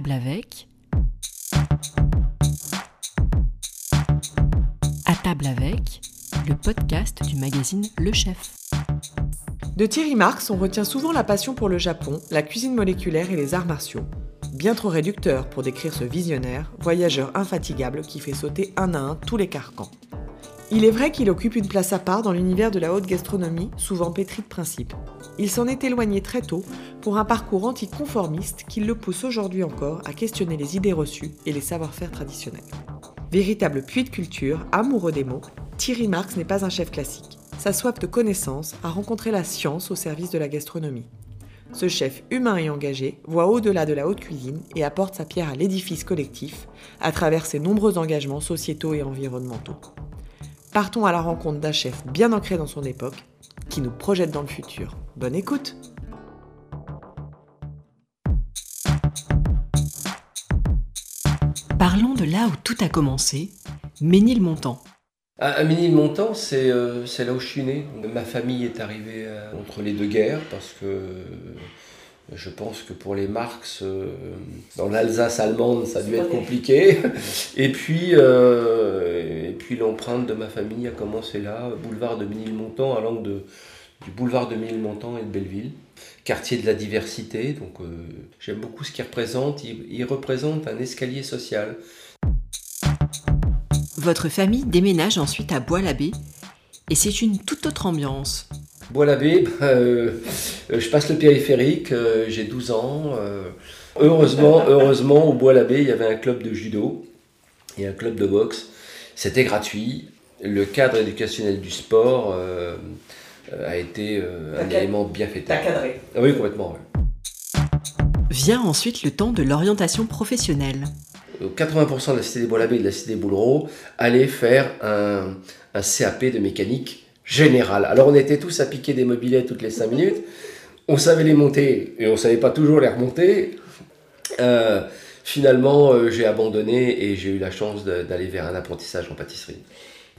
table avec. À table avec, le podcast du magazine Le Chef. De Thierry Marx, on retient souvent la passion pour le Japon, la cuisine moléculaire et les arts martiaux. Bien trop réducteur pour décrire ce visionnaire, voyageur infatigable qui fait sauter un à un tous les carcans. Il est vrai qu'il occupe une place à part dans l'univers de la haute gastronomie, souvent pétri de principes. Il s'en est éloigné très tôt pour un parcours anticonformiste qui le pousse aujourd'hui encore à questionner les idées reçues et les savoir-faire traditionnels. Véritable puits de culture, amoureux des mots, Thierry Marx n'est pas un chef classique. Sa soif de connaissance a rencontré la science au service de la gastronomie. Ce chef humain et engagé voit au-delà de la haute cuisine et apporte sa pierre à l'édifice collectif à travers ses nombreux engagements sociétaux et environnementaux. Partons à la rencontre d'un chef bien ancré dans son époque, qui nous projette dans le futur. Bonne écoute Parlons de là où tout a commencé, Ménilmontant. À Ménilmontant, c'est euh, c'est là où je suis né. Ma famille est arrivée euh, entre les deux guerres parce que je pense que pour les Marx, euh, dans l'Alsace allemande, ça a dû être compliqué. Et puis, euh, et puis l'empreinte de ma famille a commencé là, boulevard de Ménilmontant, allant de, du boulevard de Ménilmontant et de Belleville. Quartier de la diversité, donc euh, j'aime beaucoup ce qu'il représente. Il, il représente un escalier social. Votre famille déménage ensuite à Bois-l'Abbé et c'est une toute autre ambiance. Bois-l'Abbé, bah, euh, je passe le périphérique, euh, j'ai 12 ans. euh, heureusement, heureusement, au Bois-l'Abbé, il y avait un club de judo et un club de boxe. C'était gratuit. Le cadre éducationnel du sport a été euh, un T'as élément bien fait. cadré. Ah oui, complètement. Vient ensuite le temps de l'orientation professionnelle. 80% de la cité des Bois-l'Abbé et de la cité des Boulereaux allaient faire un, un CAP de mécanique générale. Alors on était tous à piquer des mobilets toutes les 5 minutes. On savait les monter et on savait pas toujours les remonter. Euh, finalement, euh, j'ai abandonné et j'ai eu la chance de- d'aller vers un apprentissage en pâtisserie.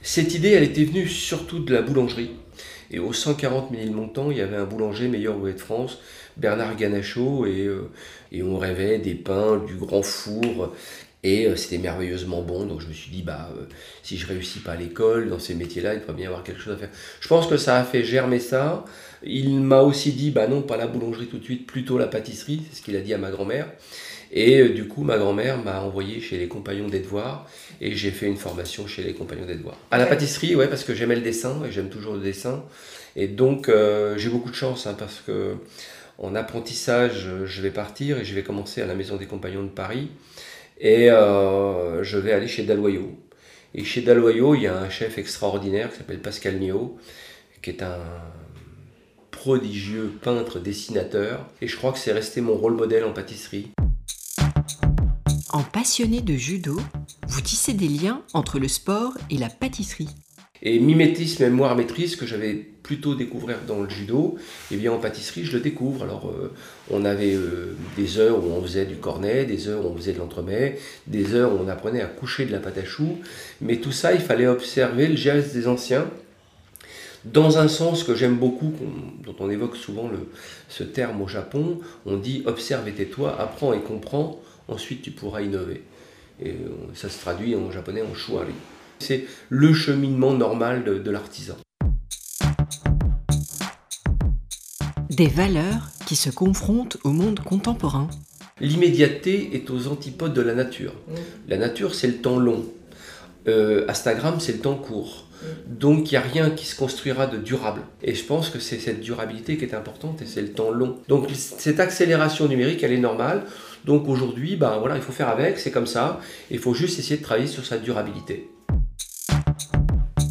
Cette idée, elle était venue surtout de la boulangerie. Et au 140 Ménilmontant, il y avait un boulanger meilleur ouvrier de France, Bernard Ganachot, et, euh, et on rêvait des pains, du grand four, et euh, c'était merveilleusement bon. Donc je me suis dit, bah, euh, si je réussis pas à l'école, dans ces métiers-là, il devrait bien y avoir quelque chose à faire. Je pense que ça a fait germer ça. Il m'a aussi dit, bah non, pas la boulangerie tout de suite, plutôt la pâtisserie, c'est ce qu'il a dit à ma grand-mère. Et euh, du coup, ma grand-mère m'a envoyé chez les compagnons des devoirs et j'ai fait une formation chez les compagnons des devoirs. À la pâtisserie, ouais, parce que j'aimais le dessin et j'aime toujours le dessin. Et donc, j'ai beaucoup de chance hein, parce que en apprentissage, je vais partir et je vais commencer à la Maison des Compagnons de Paris. Et euh, je vais aller chez Dalloyau. Et chez Dalloyau, il y a un chef extraordinaire qui s'appelle Pascal Niot, qui est un prodigieux peintre dessinateur. Et je crois que c'est resté mon rôle modèle en pâtisserie. En passionné de judo, vous tissez des liens entre le sport et la pâtisserie. Et mimétisme, mémoire, maîtrise, que j'avais plutôt découvert dans le judo, et bien en pâtisserie, je le découvre. Alors, euh, on avait euh, des heures où on faisait du cornet, des heures où on faisait de l'entremet, des heures où on apprenait à coucher de la pâte à choux. Mais tout ça, il fallait observer le geste des anciens, dans un sens que j'aime beaucoup, dont on évoque souvent le, ce terme au Japon. On dit observe et tais-toi, apprends et comprends, ensuite tu pourras innover. Et euh, ça se traduit en japonais en shuari. C'est le cheminement normal de l'artisan. Des valeurs qui se confrontent au monde contemporain. L'immédiateté est aux antipodes de la nature. La nature, c'est le temps long. Euh, Instagram, c'est le temps court. Donc, il n'y a rien qui se construira de durable. Et je pense que c'est cette durabilité qui est importante et c'est le temps long. Donc, cette accélération numérique, elle est normale. Donc, aujourd'hui, ben, voilà, il faut faire avec, c'est comme ça. Il faut juste essayer de travailler sur sa durabilité.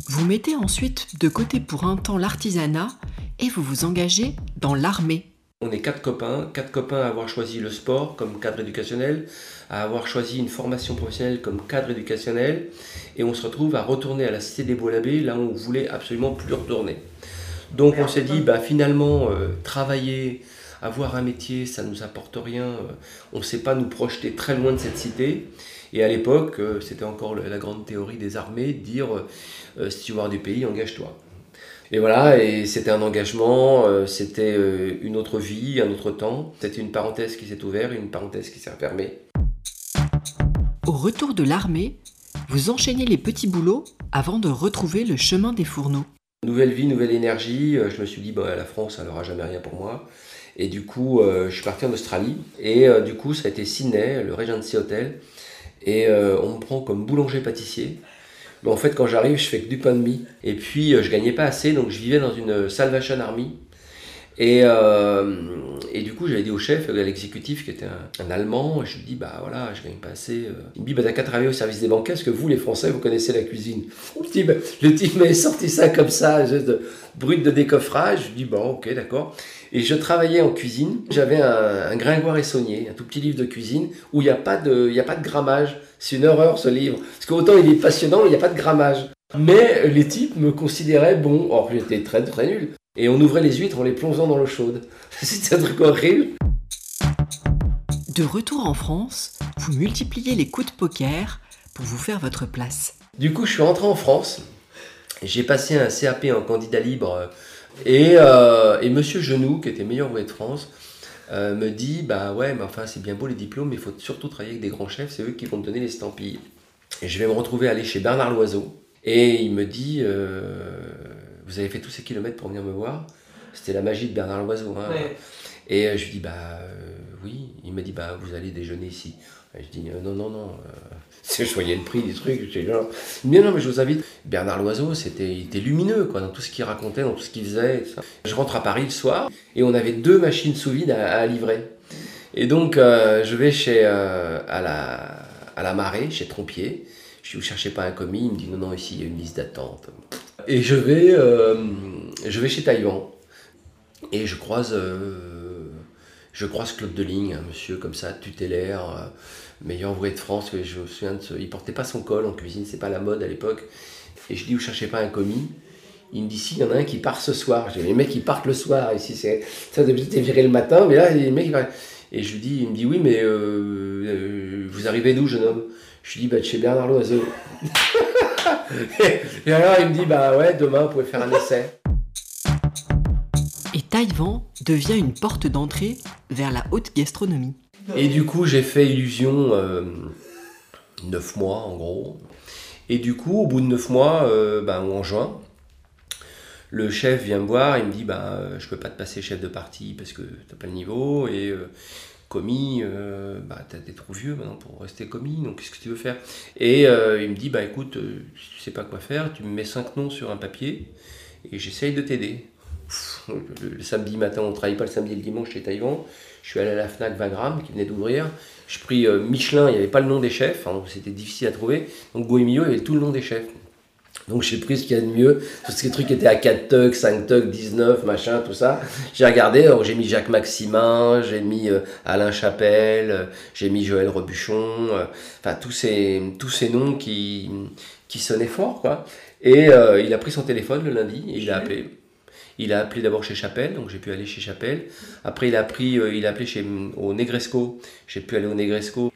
Vous mettez ensuite de côté pour un temps l'artisanat et vous vous engagez dans l'armée. On est quatre copains, quatre copains à avoir choisi le sport comme cadre éducationnel, à avoir choisi une formation professionnelle comme cadre éducationnel, et on se retrouve à retourner à la Cité des Beaux-Labbés, là où on voulait absolument plus retourner. Donc on s'est dit, bah, finalement, euh, travailler, avoir un métier, ça nous apporte rien, euh, on ne sait pas nous projeter très loin de cette cité. Et à l'époque, euh, c'était encore la grande théorie des armées, de dire, si tu veux voir du pays, engage-toi. Et voilà, et c'était un engagement, euh, c'était euh, une autre vie, un autre temps. C'était une parenthèse qui s'est ouverte une parenthèse qui s'est refermée. Au retour de l'armée, vous enchaînez les petits boulots avant de retrouver le chemin des fourneaux. Nouvelle vie, nouvelle énergie. Euh, je me suis dit, bah, la France, elle n'aura jamais rien pour moi. Et du coup, euh, je suis parti en Australie. Et du coup, ça a été Sydney, le Regency Hotel. Et on me prend comme boulanger-pâtissier. Mais en fait, quand j'arrive, je fais que du pain de mie. Et puis, je gagnais pas assez, donc je vivais dans une Salvation Army. Et, euh, et du coup, j'avais dit au chef, à l'exécutif, qui était un, Allemand, je lui dis, bah voilà, je gagne pas assez. Euh. Il me dit, bah t'as qu'à travailler au service des banques, est-ce que vous, les Français, vous connaissez la cuisine Le type, le type m'a sorti ça comme ça, juste brut de décoffrage. Je lui dis, bon, ok, d'accord. Et je travaillais en cuisine. J'avais un, un Gringoire et Saunier, un tout petit livre de cuisine, où il n'y a, pas de, il y a pas de grammage. C'est une horreur ce livre. Parce qu'autant il est passionnant, il n'y a pas de grammage. Mais les types me considéraient bon, or j'étais très très nul. Et on ouvrait les huîtres en les plongeant dans l'eau chaude. C'était un truc horrible. De retour en France, vous multipliez les coups de poker pour vous faire votre place. Du coup, je suis rentré en France. J'ai passé un CAP en candidat libre. Et, euh, et Monsieur Genoux, qui était meilleur ouvrier de France, euh, me dit Bah ouais, mais enfin, c'est bien beau les diplômes, mais il faut surtout travailler avec des grands chefs, c'est eux qui vont te donner les stampilles. Et je vais me retrouver aller chez Bernard Loiseau. Et il me dit euh, vous avez fait tous ces kilomètres pour venir me voir? C'était la magie de Bernard Loiseau. Hein. Et euh, je lui dis, bah oui. Il m'a dit, bah vous allez déjeuner ici. Et je dis, non, non, non. Je voyais le prix des trucs. Genre, mais non, mais je vous invite. Bernard Loiseau, c'était, il était lumineux quoi, dans tout ce qu'il racontait, dans tout ce qu'il faisait. Je rentre à Paris le soir et on avait deux machines sous vide à, livrer. Et donc, je vais chez, à, la, à la marée, chez Trompier. Je dis, vous cherchez pas un commis? Il me dit, non, non, ici, il y a une liste d'attente. Et je vais, euh, je vais chez Taïwan. Et je croise, euh, je croise Claude Deligne, un monsieur comme ça, tutélaire, euh, meilleur ouvrier de France. Je me souviens de ce, il portait pas son col en cuisine, c'est pas la mode à l'époque. Et je dis, vous cherchez pas un commis? Il me dit si, il y en a un qui part ce soir. J'ai les mecs qui partent le soir. Ici, c'est ça d'habitude viré le matin, mais là, les mecs Et je lui dis, il me dit oui, mais vous arrivez d'où, jeune homme? Je lui dis bah, de chez Bernard Loiseau. et alors il me dit bah ouais, demain vous pouvez faire un essai. Et Taïwan devient une porte d'entrée vers la haute gastronomie. Et du coup j'ai fait illusion euh, neuf mois en gros. Et du coup au bout de neuf mois, euh, bah, en juin, le chef vient me voir, il me dit bah je peux pas te passer chef de parti parce que t'as pas le niveau et euh, commis, bah, t'es trop vieux maintenant pour rester commis, donc qu'est-ce que tu veux faire? Et il me dit, bah écoute, euh, tu sais pas quoi faire, tu me mets cinq noms sur un papier et j'essaye de t'aider. Le, samedi matin, on travaille pas le samedi et le dimanche chez Taïwan. Je suis allé à la FNAC Vagram qui venait d'ouvrir. Je pris Michelin, il n'y avait pas le nom des chefs, hein, c'était difficile à trouver. Donc Bohémio, il y avait tout le nom des chefs. Donc j'ai pris ce qu'il y a de mieux. Tous ces trucs étaient à 4 tugs, 5 tugs, 19, machin, tout ça. J'ai regardé, alors j'ai mis Jacques Maximin, j'ai mis euh, Alain Chapelle, euh, j'ai mis Joël Rebuchon, euh, enfin tous ces, tous ces noms qui, qui sonnaient fort, quoi. Et il a pris son téléphone le lundi et il a appelé. Il a appelé d'abord chez Chapelle, donc j'ai pu aller chez Chapelle. Après, il a, pris, il a appelé chez, au Negresco, j'ai pu aller au Negresco.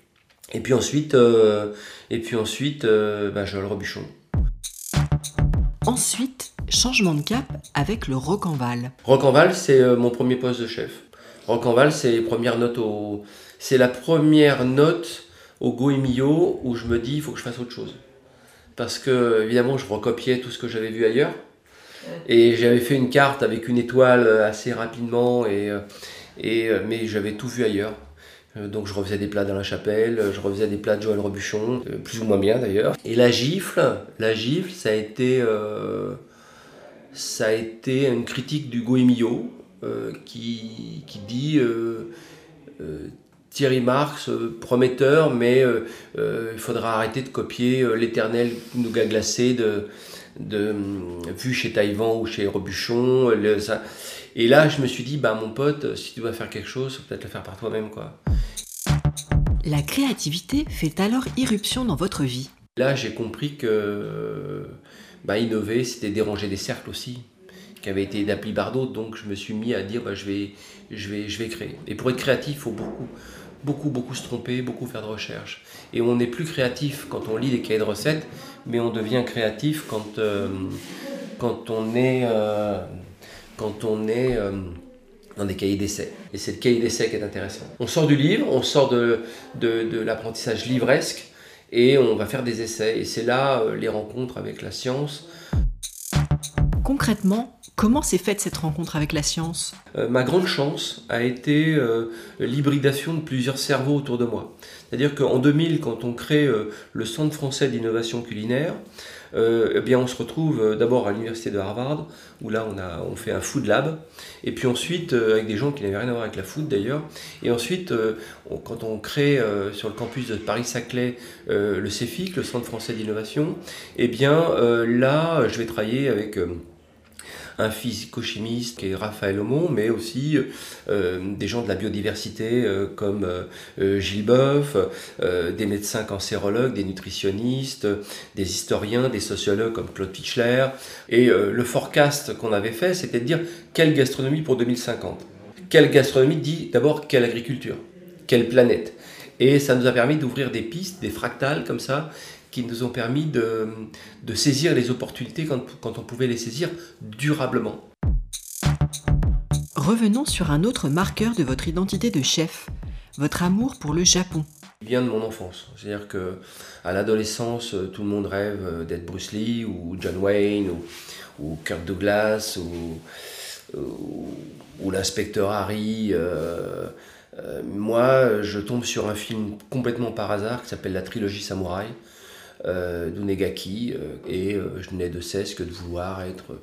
Et puis ensuite, et puis ensuite bah, Joël Rebuchon. Ensuite, changement de cap avec le Rocanval. Rocanval, c'est euh, mon premier poste de chef. Rocanval, c'est les premières notes au... C'est la première note au Goemio où je me dis il faut que je fasse autre chose. Parce que évidemment, je recopiais tout ce que j'avais vu ailleurs. Et j'avais fait une carte avec une étoile assez rapidement, et, euh, euh, mais j'avais tout vu ailleurs. Euh, donc je refaisais des plats dans la chapelle, je refaisais des plats de Joël Robuchon, euh, plus ou moins bien d'ailleurs. Et la gifle, la gifle, ça a été, euh, ça a été une critique du Goemio qui, qui, dit Thierry Marx, prometteur, mais il faudra arrêter de copier l'éternel nougat glacé de, de, vu chez Taïwan ou chez Robuchon. ça, et là, je me suis dit, bah mon pote, si tu dois faire quelque chose, faut peut-être le faire par toi-même, quoi. La créativité fait alors irruption dans votre vie. Là, j'ai compris que bah, innover, c'était déranger des cercles aussi, qui avaient été d'appli par d'autres. Donc, je me suis mis à dire, bah, je, vais, je, vais, je vais créer. Et pour être créatif, il faut beaucoup, beaucoup, beaucoup se tromper, beaucoup faire de recherche. Et on n'est plus créatif quand on lit des cahiers de recettes, mais on devient créatif quand, euh, quand on est euh, quand on est euh, dans des cahiers d'essai. Et c'est le cahier d'essai qui est intéressant. On sort du livre, on sort de, de, l'apprentissage livresque, et on va faire des essais. Et c'est là les rencontres avec la science. Concrètement, comment s'est faite cette rencontre avec la science? Euh, ma grande chance a été euh, l'hybridation de plusieurs cerveaux autour de moi. C'est-à-dire qu'en 2000, quand on crée euh, le Centre français d'innovation culinaire, eh bien on se retrouve d'abord à l'université de Harvard, où là on, a, fait un food lab, et puis ensuite avec des gens qui n'avaient rien à voir avec la food d'ailleurs, et ensuite quand on crée sur le campus de Paris-Saclay le CEFIC, le Centre français d'innovation, eh bien là je vais travailler avec... un physico-chimiste qui est Raphaël Aumont, mais aussi euh, des gens de la biodiversité euh, comme euh, Gilles Boeuf, des médecins cancérologues, des nutritionnistes, des historiens, des sociologues comme Claude Fischler. Et le forecast qu'on avait fait, c'était de dire quelle gastronomie pour 2050 Quelle gastronomie dit d'abord quelle agriculture Quelle planète Et ça nous a permis d'ouvrir des pistes, des fractales comme ça, qui nous ont permis de, de saisir les opportunités quand, quand on pouvait les saisir durablement. Revenons sur un autre marqueur de votre identité de chef, votre amour pour le Japon. Il vient de mon enfance. C'est-à-dire que à l'adolescence, tout le monde rêve euh, d'être Bruce Lee ou John Wayne ou, ou Kirk Douglas ou, ou, ou l'inspecteur Harry. euh, euh, moi, je tombe sur un film complètement par hasard qui s'appelle La trilogie samouraï euh, d'Unegaki euh, et euh, je n'ai de cesse que de vouloir être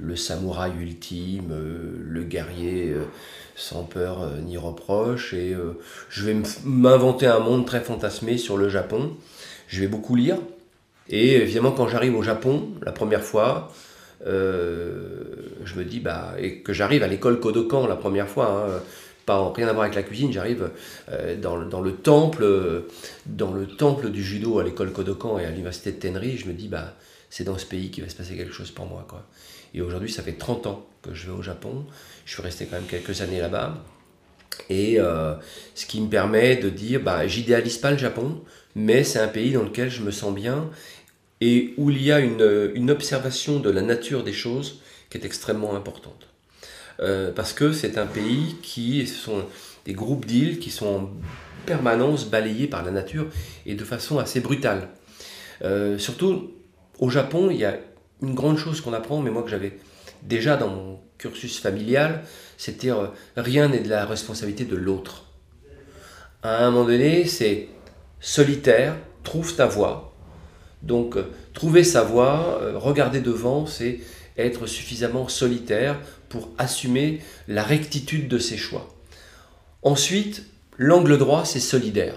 le samouraï ultime, euh, le guerrier sans peur ni reproche et je vais m'inventer un monde très fantasmé sur le Japon. Je vais beaucoup lire et évidemment quand j'arrive au Japon la première fois, je me dis bah et que j'arrive à l'école Kodokan la première fois. hein, pas en- rien à voir avec la cuisine, j'arrive euh, dans, le- temple, euh, dans le temple du judo à l'école Kodokan et à l'université de Tenri, je me dis bah c'est dans ce pays qu'il va se passer quelque chose pour moi quoi. Et aujourd'hui, ça fait 30 ans que je vais au Japon. Je suis resté quand même quelques années là-bas. Et euh, ce qui me permet de dire, bah, j'idéalise pas le Japon, mais c'est un pays dans lequel je me sens bien et où il y a une, une observation de la nature des choses qui est extrêmement importante. Euh, parce que c'est un pays qui, ce sont des groupes d'îles qui sont en permanence balayés par la nature et de façon assez brutale. Euh, surtout au Japon, il y a une grande chose qu'on apprend, mais moi que j'avais déjà dans mon cursus familial, c'était euh, rien n'est de la responsabilité de l'autre. À un moment donné, c'est solitaire, trouve ta voie. Donc, euh, trouver sa voie, regarder devant, c'est être suffisamment solitaire pour assumer la rectitude de ses choix. Ensuite, l'angle droit, c'est solidaire.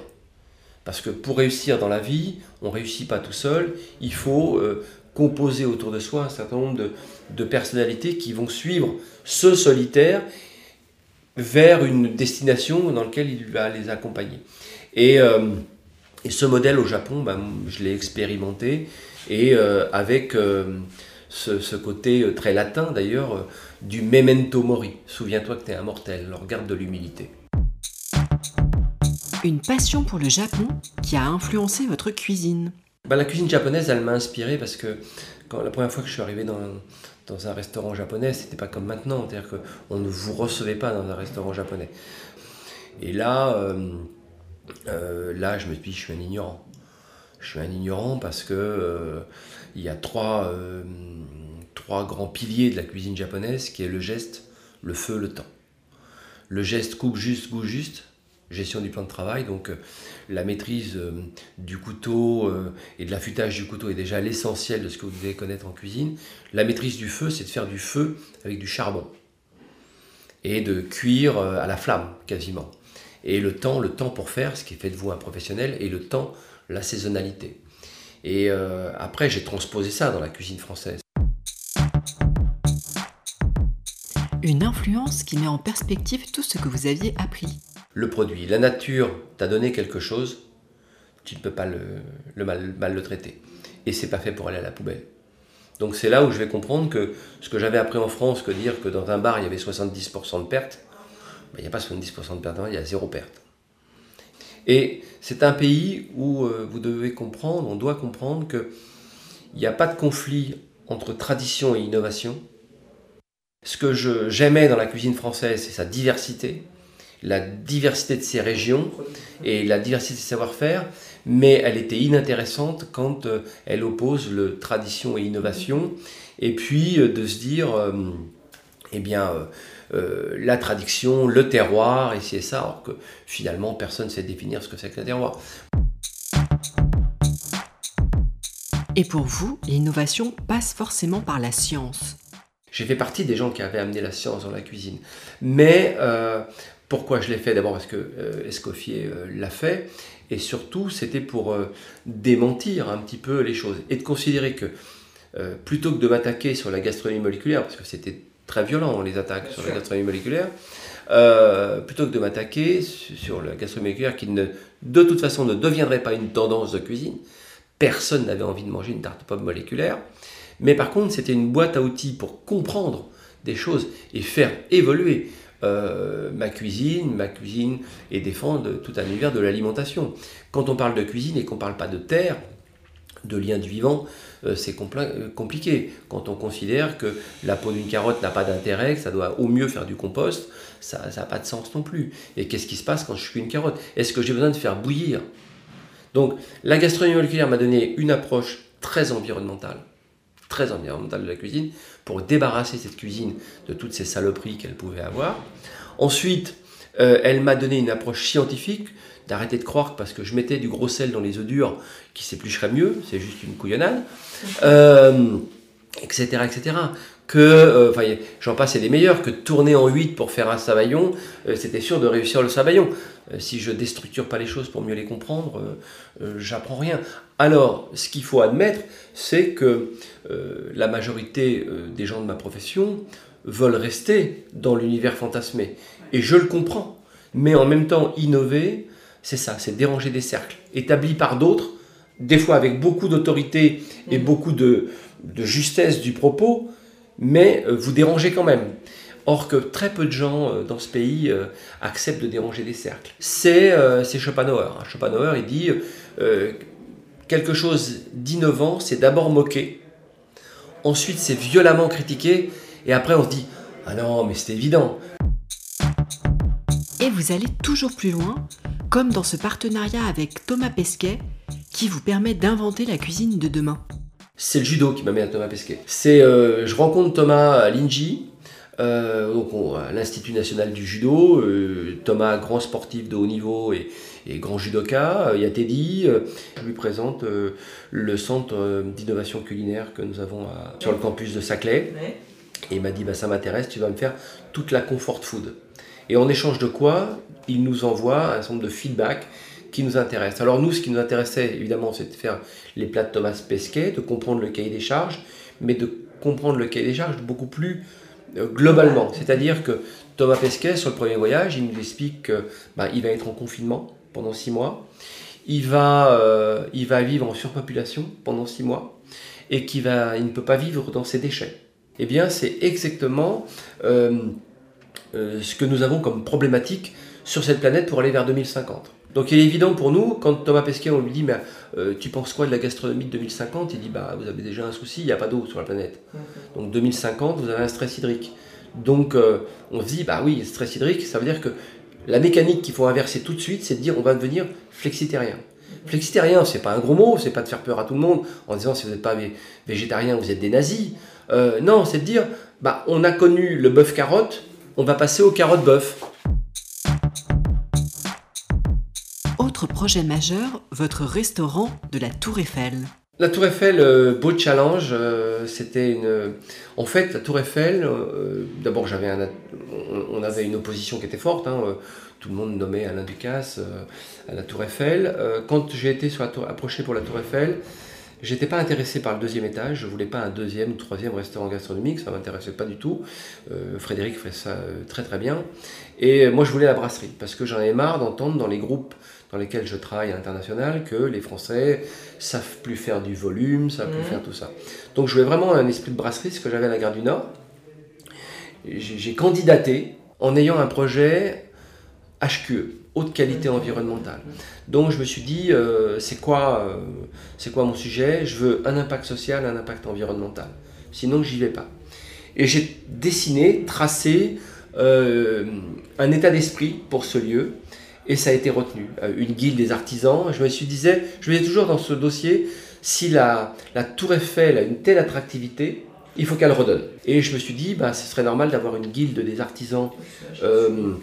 Parce que pour réussir dans la vie, on ne réussit pas tout seul, il faut euh, composer autour de soi un certain nombre de, de personnalités qui vont suivre ce solitaire vers une destination dans laquelle il va les accompagner. Et, euh, ce modèle au Japon, ben, je l'ai expérimenté, et euh, avec ce, ce côté euh, très latin d'ailleurs, euh, du memento mori. Souviens-toi que tu es immortel, alors garde de l'humilité. Une passion pour le Japon qui a influencé votre cuisine. Bah, la cuisine japonaise, elle m'a inspiré parce que quand, la première fois que je suis arrivé dans, dans un restaurant japonais, c'était pas comme maintenant. C'est-à-dire qu'on ne vous recevait pas dans un restaurant japonais. Et là, euh, euh, là, je me suis dit, je suis un ignorant. Je suis un ignorant parce que euh, il y a trois, euh, trois grands piliers de la cuisine japonaise qui est le geste, le feu, le temps. Le geste coupe juste, goût juste, gestion du plan de travail, donc euh, la maîtrise euh, du couteau et de l'affûtage du couteau est déjà l'essentiel de ce que vous devez connaître en cuisine. La maîtrise du feu, c'est de faire du feu avec du charbon et de cuire à la flamme quasiment. Et le temps, le temps pour faire, ce qui fait de vous un professionnel, et le temps, la saisonnalité. Et euh, après, j'ai transposé ça dans la cuisine française. Une influence qui met en perspective tout ce que vous aviez appris. Le produit, la nature t'a donné quelque chose, tu ne peux pas le, le mal, mal le traiter. Et c'est pas fait pour aller à la poubelle. Donc c'est là où je vais comprendre que ce que j'avais appris en France, que dire que dans un bar il y avait 70% de pertes, ben, il n'y a pas 70% de pertes, il y a zéro perte. Et c'est un pays où euh, vous devez comprendre, on doit comprendre que il n'y a pas de conflit entre tradition et innovation. Ce que j'aimais dans la cuisine française, c'est sa diversité, la diversité de ses régions et la diversité de ses savoir-faire, mais elle était inintéressante quand euh, elle oppose le tradition et innovation, et puis euh, de se dire, eh bien, la tradition, le terroir, et c'est ça, alors que finalement personne ne sait définir ce que c'est que le terroir. Et pour vous, l'innovation passe forcément par la science. J'ai fait partie des gens qui avaient amené la science dans la cuisine. Mais euh, pourquoi je l'ai fait? D'abord parce que euh, Escoffier euh, l'a fait. Et surtout, c'était pour démentir un petit peu les choses. Et de considérer que plutôt que de m'attaquer sur la gastronomie moléculaire, parce que c'était très violent les attaques sur la gastronomie moléculaire, plutôt que de m'attaquer sur la gastronomie moléculaire qui ne, de toute façon ne deviendrait pas une tendance de cuisine, Personne n'avait envie de manger une tarte pomme moléculaire. Mais par contre, c'était une boîte à outils pour comprendre des choses et faire évoluer euh, ma cuisine, ma cuisine et défendre tout un univers de l'alimentation. Quand on parle de cuisine et qu'on ne parle pas de terre, de lien du vivant, euh, c'est euh, compliqué. Quand on considère que la peau d'une carotte n'a pas d'intérêt, que ça doit au mieux faire du compost, ça n'a pas de sens non plus. Et qu'est-ce qui se passe quand je cuis une carotte? Est-ce que j'ai besoin de faire bouillir? Donc la gastronomie moléculaire m'a donné une approche très environnementale, très environnementale de la cuisine, pour débarrasser cette cuisine de toutes ces saloperies qu'elle pouvait avoir. Ensuite, euh, elle m'a donné une approche scientifique, d'arrêter de croire que parce que je mettais du gros sel dans les œufs durs, qui s'éplucherait mieux, c'est juste une couillonnade, etc., euh, etc que, euh, j'en passe, c'est des meilleurs, que tourner en 8 pour faire un sabayon, euh, c'était sûr de réussir le. Euh, si je déstructure pas les choses pour mieux les comprendre, j'apprends rien. Alors, ce qu'il faut admettre, c'est que la majorité des gens de ma profession veulent rester dans l'univers fantasmé. Et je le comprends. Mais en même temps, innover, c'est ça, c'est déranger des cercles, établis par d'autres, des fois avec beaucoup d'autorité et mmh. beaucoup de, de justesse du propos, mais euh, vous dérangez quand même. Or que très peu de gens euh, dans ce pays euh, acceptent de déranger des cercles. C'est Schopenhauer. Hein. Schopenhauer, il dit quelque chose d'innovant, c'est d'abord moqué, ensuite c'est violemment critiqué, et après on se dit ah non, mais c'est évident. Et vous allez toujours plus loin, comme dans ce partenariat avec Thomas Pesquet, qui vous permet d'inventer la cuisine de demain c'est le judo qui m'amène à Thomas Pesquet. C'est, euh, je rencontre Thomas à l'INJI, euh, à l'Institut national du judo. Euh, Thomas, grand sportif de haut niveau et, grand judoka. Il y a Teddy. je lui présente le centre d'innovation culinaire que nous avons sur le campus de Saclay. Et il m'a dit bah, Ça m'intéresse, tu vas me faire toute la comfort food. Et en échange de quoi, il nous envoie un certain nombre de feedback qui nous intéresse. Alors nous, ce qui nous intéressait, évidemment, c'est de faire les plats de Thomas Pesquet, de comprendre le cahier des charges, mais de comprendre le cahier des charges beaucoup plus euh, globalement. C'est-à-dire que Thomas Pesquet, sur le premier voyage, il nous explique qu'il bah, va être en confinement pendant six mois, il va, euh, il va vivre en surpopulation pendant six mois, et qu'il va, il ne peut pas vivre dans ses déchets. Eh bien, c'est exactement euh, ce que nous avons comme problématique sur cette planète pour aller vers 2050. Donc il est évident pour nous, quand Thomas Pesquet, on lui dit, mais euh, tu penses quoi de la gastronomie de 2050 Il dit, bah, vous avez déjà un souci, il n'y a pas d'eau sur la planète. Donc 2050, vous avez un stress hydrique. Donc euh, on se dit, bah oui, stress hydrique, ça veut dire que la mécanique qu'il faut inverser tout de suite, c'est de dire, on va devenir flexitarien. Flexitarien, c'est pas un gros mot, c'est pas de faire peur à tout le monde en disant, si vous n'êtes pas végétarien, vous êtes des nazis. Euh, non, c'est de dire, bah, on a connu le bœuf carotte, on va passer au carotte bœuf. projet majeur, votre restaurant de la Tour Eiffel. La Tour Eiffel, euh, beau challenge, euh, c'était une. En fait, la Tour Eiffel, euh, d'abord j'avais un, on, avait une opposition qui était forte. Hein, tout le monde nommait Alain Ducasse à la Tour Eiffel. quand j'ai été sur la tour, approché pour la Tour Eiffel, J'étais pas intéressé par le deuxième étage, je voulais pas un deuxième ou troisième restaurant gastronomique, ça m'intéressait pas du tout. Frédéric fait ça très très bien. Et moi je voulais la brasserie, parce que j'en avais marre d'entendre dans les groupes dans lesquels je travaille à l'international que les Français savent plus faire du volume, savent plus mhm. faire tout ça. Donc je voulais vraiment un esprit de brasserie, ce que j'avais à la gare du Nord. J'ai candidaté en ayant un projet HQE, haute qualité environnementale. Donc je me suis dit, euh, c'est quoi, euh, c'est quoi mon sujet? Je veux un impact social, un impact environnemental. Sinon, j'y vais pas. Et j'ai dessiné, tracé un état d'esprit pour ce lieu. Et ça a été retenu. une guilde des artisans. Je me suis disais, je me disais toujours dans ce dossier, si la, la Tour Eiffel a une telle attractivité, il faut qu'elle redonne. Et je me suis dit, bah, ce serait normal d'avoir une guilde des artisans euh,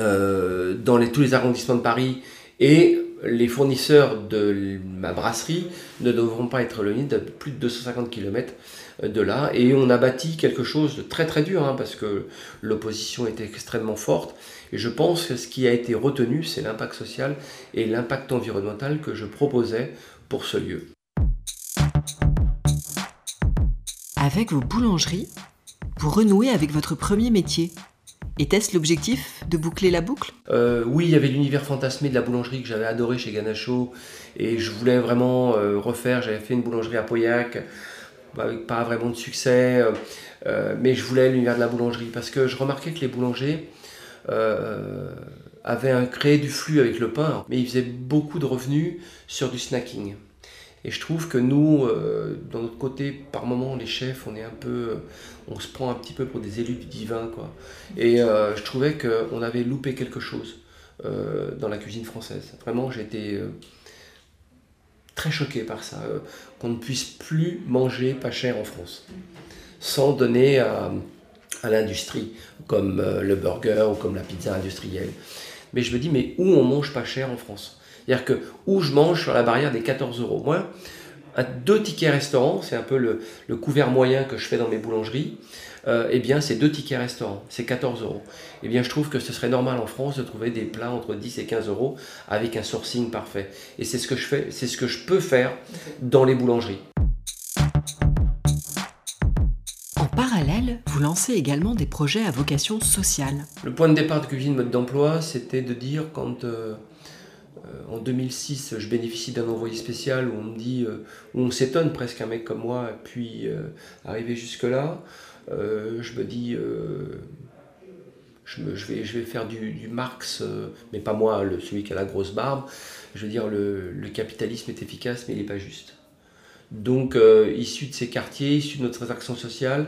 euh, dans tous les arrondissements de Paris et les fournisseurs de ma brasserie ne devront pas être éloignés de plus de 250 km de là. Et on a bâti quelque chose de très très dur, hein, parce que l'opposition était extrêmement forte. Et je pense que ce qui a été retenu, c'est l'impact social et l'impact environnemental que je proposais pour ce lieu. Avec vos boulangeries, vous renouez avec votre premier métier. Était-ce l'objectif de boucler la boucle? Euh, Oui, il y avait l'univers fantasmé de la boulangerie que j'avais adoré chez Ganacho et je voulais vraiment euh, refaire. J'avais fait une boulangerie à Pauillac avec pas vraiment de succès, euh, mais je voulais l'univers de la boulangerie parce que je remarquais que les boulangers avaient créé du flux avec le pain, mais ils faisaient beaucoup de revenus sur du snacking. Et je trouve que nous, euh, dans notre côté, par moment, les chefs, on est un peu, euh, on se prend un petit peu pour des élus du divin, quoi. Et euh, je trouvais qu'on avait loupé quelque chose dans la cuisine française. Vraiment, été très choqué par ça, qu'on ne puisse plus manger pas cher en France, sans donner à l'industrie, comme le burger ou comme la pizza industrielle. Mais je me dis, mais où on mange pas cher en France? C'est-à-dire que où je mange sur la barrière des 14 euros. Moi, à deux tickets restaurant, c'est un peu le, couvert moyen que je fais dans mes boulangeries, euh, eh bien c'est deux tickets restaurant, c'est 14 euros. Eh bien je trouve que ce serait normal en France de trouver des plats entre 10 et 15 euros avec un sourcing parfait. Et c'est ce que je fais, c'est ce que je peux faire dans les boulangeries. En parallèle, vous lancez également des projets à vocation sociale. Le point de départ de Cuisine Mode d'Emploi, c'était de dire quand... Euh, en 2006, je bénéficie d'un envoyé spécial où on me dit, euh, où on s'étonne presque un mec comme moi, puis euh, arriver jusque-là, je me dis, je, vais, faire du, Marx, mais pas moi, celui qui a la grosse barbe. Je veux dire, le, capitalisme est efficace, mais il n'est pas juste. Donc, issu de ces quartiers, issu de notre action sociale,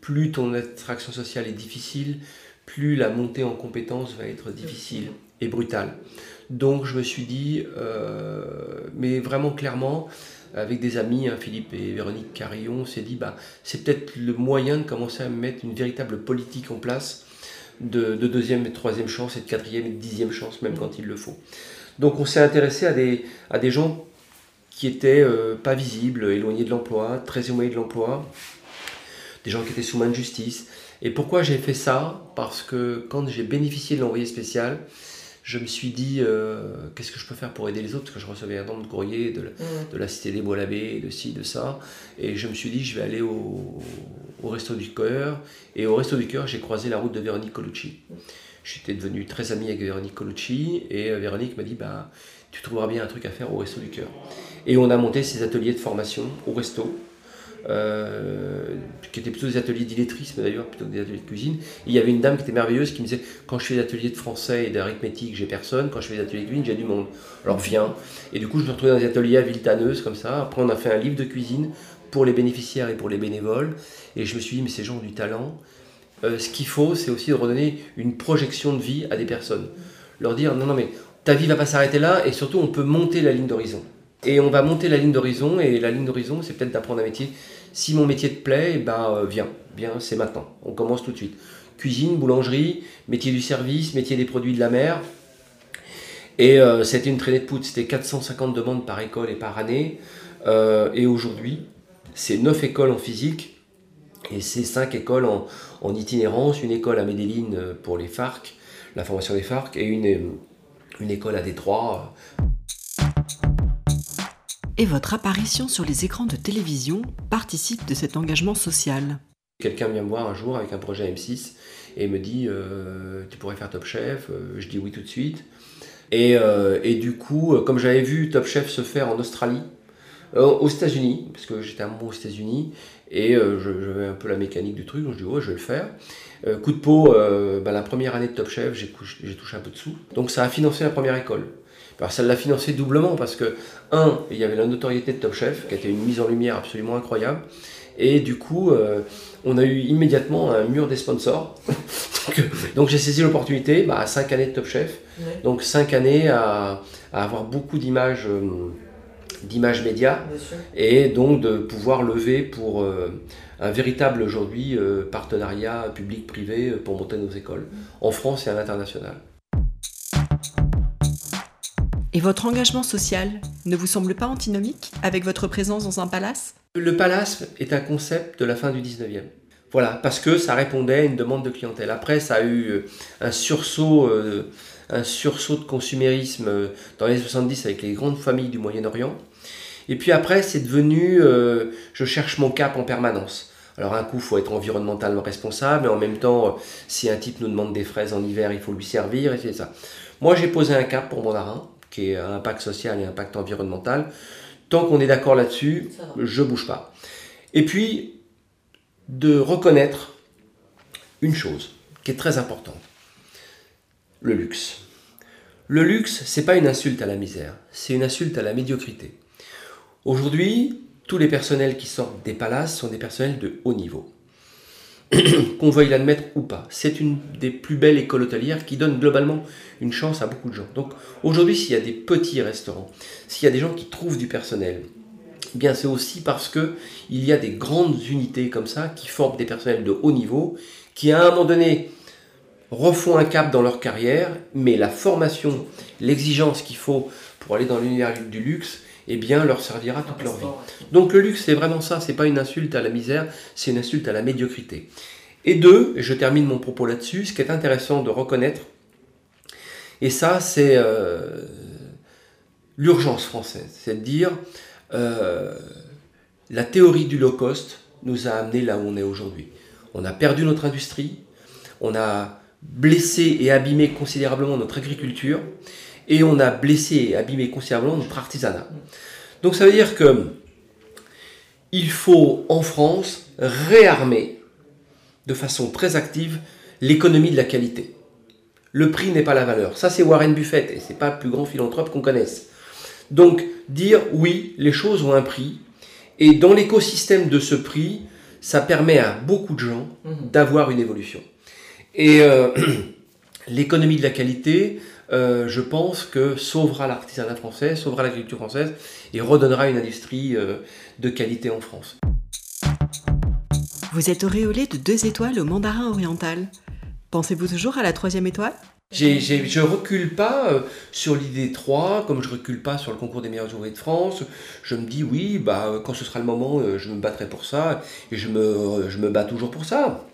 plus ton action sociale est difficile, plus la montée en compétences va être difficile et brutale. Donc je me suis dit, euh, mais vraiment clairement, avec des amis, hein, Philippe et Véronique Carillon, on s'est dit, bah, c'est peut-être le moyen de commencer à mettre une véritable politique en place de, deuxième et troisième chance et de quatrième et de dixième chance, même quand il le faut. Donc on s'est intéressé à des, gens qui étaient euh, pas visibles, éloignés de l'emploi, très éloignés de l'emploi, des gens qui étaient sous main de justice. Et pourquoi j'ai fait ça? Parce que quand j'ai bénéficié de l'envoyé spécial, je me suis dit, euh, qu'est-ce que je peux faire pour aider les autres? Parce que je recevais un nombre de courriers de, de, la Cité des l'Abbé, de ci, de ça. Et je me suis dit, je vais aller au, au Resto du Cœur. Et au Resto du Cœur, j'ai croisé la route de Véronique Colucci. J'étais devenu très ami avec Véronique Colucci. Et euh, Véronique m'a dit, bah, tu trouveras bien un truc à faire au Resto du Cœur. Et on a monté ces ateliers de formation au resto. Euh, qui étaient plutôt des ateliers d'illettrisme d'ailleurs, plutôt des ateliers de cuisine. il y avait une dame qui était merveilleuse qui me disait Quand je fais des ateliers de français et d'arithmétique, j'ai personne. Quand je fais des ateliers de cuisine, j'ai du monde. Alors viens. Et du coup, je me retrouvais dans des ateliers à Villetaneuse, comme ça. Après, on a fait un livre de cuisine pour les bénéficiaires et pour les bénévoles. Et je me suis dit Mais ces gens ont du talent. Euh, ce qu'il faut, c'est aussi de redonner une projection de vie à des personnes. Leur dire Non, non, mais ta vie va pas s'arrêter là, et surtout, on peut monter la ligne d'horizon. Et on va monter la ligne d'horizon, et la ligne d'horizon, c'est peut-être d'apprendre un métier. Si mon métier te plaît, eh ben, euh, viens, viens, c'est maintenant. On commence tout de suite. Cuisine, boulangerie, métier du service, métier des produits de la mer. Et euh, c'était une traînée de poudre, c'était 450 demandes par école et par année. Euh, et aujourd'hui, c'est 9 écoles en physique et c'est 5 écoles en, itinérance, une école à Medellin pour les FARC, la formation des FARC, et une, une école à Détroit et votre apparition sur les écrans de télévision participe de cet engagement social. Quelqu'un vient me voir un jour avec un projet M6 et me dit euh, Tu pourrais faire Top Chef euh, Je dis oui tout de suite. Et, euh, du coup, comme j'avais vu Top Chef se faire en Australie, aux États-Unis, parce que j'étais un moment aux États-Unis, et j'avais un peu la mécanique du truc, donc je dis ouais, je vais le faire. coup de peau, bah, la première année de Top Chef, j'ai touché un peu de sous. Donc ça a financé la première école. Alors ça l'a financé doublement parce que, un, il y avait la notoriété de Top Chef, qui était une mise en lumière absolument incroyable. Et du coup, euh, on a eu immédiatement un mur des sponsors. donc, j'ai saisi l'opportunité, bah, 5 années de Top Chef. Donc 5 années à, avoir beaucoup d'images. Euh, d'images médias et donc de pouvoir lever pour euh, un véritable aujourd'hui partenariat public-privé pour monter nos écoles en France et à l'international. Et votre engagement social ne vous semble pas antinomique avec votre présence dans un palace? Le palace est un concept de la fin du 19e. Voilà, parce que ça répondait à une demande de clientèle. Après, ça a eu euh, un sursaut, euh, un sursaut de consumérisme euh, dans les 70 avec les grandes familles du Moyen-Orient. Et puis après, c'est devenu je cherche mon cap en permanence. Alors un coup, faut être environnementalement responsable, mais en même temps, si un type nous demande des fraises en hiver, il faut lui servir, et c'est ça. Moi, j'ai posé un cap pour mon marin qui est un impact social et un impact environnemental. Tant qu'on est d'accord là-dessus, je bouge pas. Et puis, de reconnaître une chose qui est très importante le luxe. Le luxe, c'est pas une insulte à la misère, c'est une insulte à la médiocrité. Aujourd'hui, tous les personnels qui sortent des palaces sont des personnels de haut niveau. qu'on veuille l'admettre ou pas. C'est une des plus belles écoles hôtelières qui donne globalement une chance à beaucoup de gens. Donc aujourd'hui, s'il y a des petits restaurants, s'il y a des gens qui trouvent du personnel, eh bien c'est aussi parce que il y a des grandes unités comme ça qui forment des personnels de haut niveau, qui à un moment donné refont un cap dans leur carrière, mais la formation, l'exigence qu'il faut pour aller dans l'univers du luxe, eh bien, leur servira toute leur vie. Donc le luxe, c'est vraiment ça, c'est pas une insulte à la misère, c'est une insulte à la médiocrité. Et deux, et je termine mon propos là-dessus, ce qui est intéressant de reconnaître, et ça, c'est euh, l'urgence française, c'est de dire, euh, la théorie du low cost nous a amené là où on est aujourd'hui. On a perdu notre industrie, on a blessé et abîmé considérablement notre agriculture, et on a blessé et abîmé considérablement notre artisanat. Donc ça veut dire que il faut en France réarmer de façon très active l'économie de la qualité. Le prix n'est pas la valeur. Ça c'est Warren Buffett et c'est pas le plus grand philanthrope qu'on connaisse. Donc dire oui, les choses ont un prix et dans l'écosystème de ce prix, ça permet à beaucoup de gens mhm. d'avoir une évolution. Et euh, l'économie de la qualité, euh, je pense que sauvera l'artisanat français, sauvera l'agriculture française et redonnera une industrie euh, de qualité en France. Vous êtes auréolé de deux étoiles au mandarin oriental. Pensez-vous toujours à la troisième étoile? Je ne recule pas euh, sur l'idée 3, comme je recule pas sur le concours des meilleurs ouvriers de France. Je me dis oui, bah, quand ce sera le moment, je me battrai pour ça, et je me, je me bats toujours pour ça.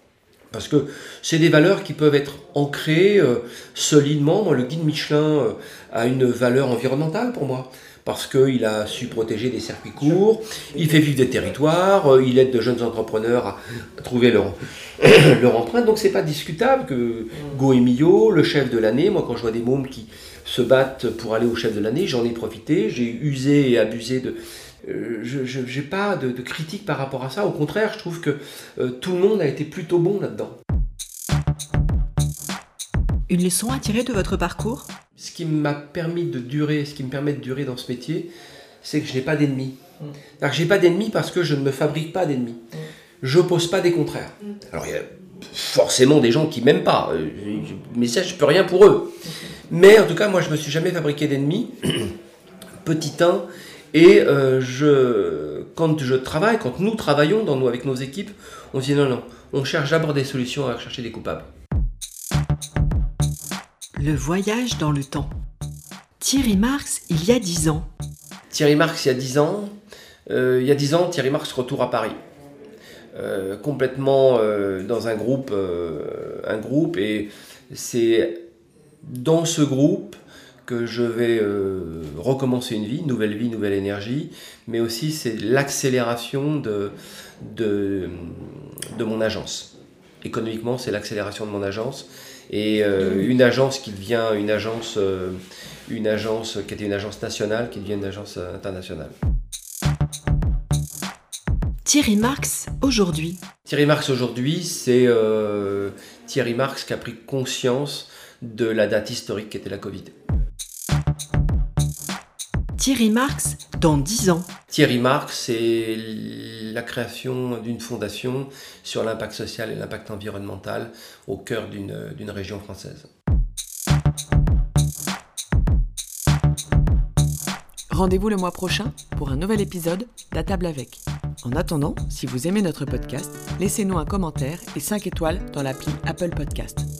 Parce que c'est des valeurs qui peuvent être ancrées euh, solidement. Moi, le guide Michelin euh, a une valeur environnementale pour moi. Parce qu'il a su protéger des circuits courts, il fait vivre des territoires, euh, il aide de jeunes entrepreneurs à, trouver leur, leur empreinte. Donc c'est pas discutable que Go Emilio, le chef de l'année, moi quand je vois des mômes qui se battent pour aller au chef de l'année, j'en ai profité, j'ai usé et abusé de, euh, je n'ai pas de, critique par rapport à ça. Au contraire, je trouve que euh, tout le monde a été plutôt bon là-dedans. Une leçon à tirer de votre parcours? Ce qui m'a permis de durer, ce qui me permet de durer dans ce métier, c'est que je n'ai pas d'ennemis. Mm. Je n'ai pas d'ennemis parce que je ne me fabrique pas d'ennemis. Mm. Je pose pas des contraires. Mm. Alors il y a forcément des gens qui m'aiment pas, euh, mais ça je peux rien pour eux. Mais en tout cas, moi je me suis jamais fabriqué d'ennemis. Petit 1, et euh, je, quand je travaille, quand nous travaillons dans nous, avec nos équipes, on se dit non, non, on cherche d'abord des solutions à chercher des coupables. Le voyage dans le temps. Thierry Marx, il y a dix ans. Thierry Marx, il y a dix ans. Euh, il y a dix ans, Thierry Marx retourne à Paris. Euh, complètement dans un groupe, un groupe, et c'est dans ce groupe que je vais euh, recommencer une vie, nouvelle vie, nouvelle énergie, mais aussi c'est l'accélération de, de, mon agence. Économiquement, c'est l'accélération de mon agence. Et euh, une agence qui devient une agence, euh, une agence qui était une agence nationale, qui devient une agence internationale. Thierry Marx aujourd'hui. Thierry Marx aujourd'hui, c'est Thierry Marx qui a pris conscience de la date historique qui était la Covid. Thierry Marx dans 10 ans Thierry Marx, c'est la création d'une fondation sur l'impact social et l'impact environnemental au cœur d'une région française. Rendez-vous le mois prochain pour un nouvel épisode d'À table avec. En attendant, si vous aimez notre podcast, laissez-nous un commentaire et 5 étoiles dans l'appli Apple Podcast.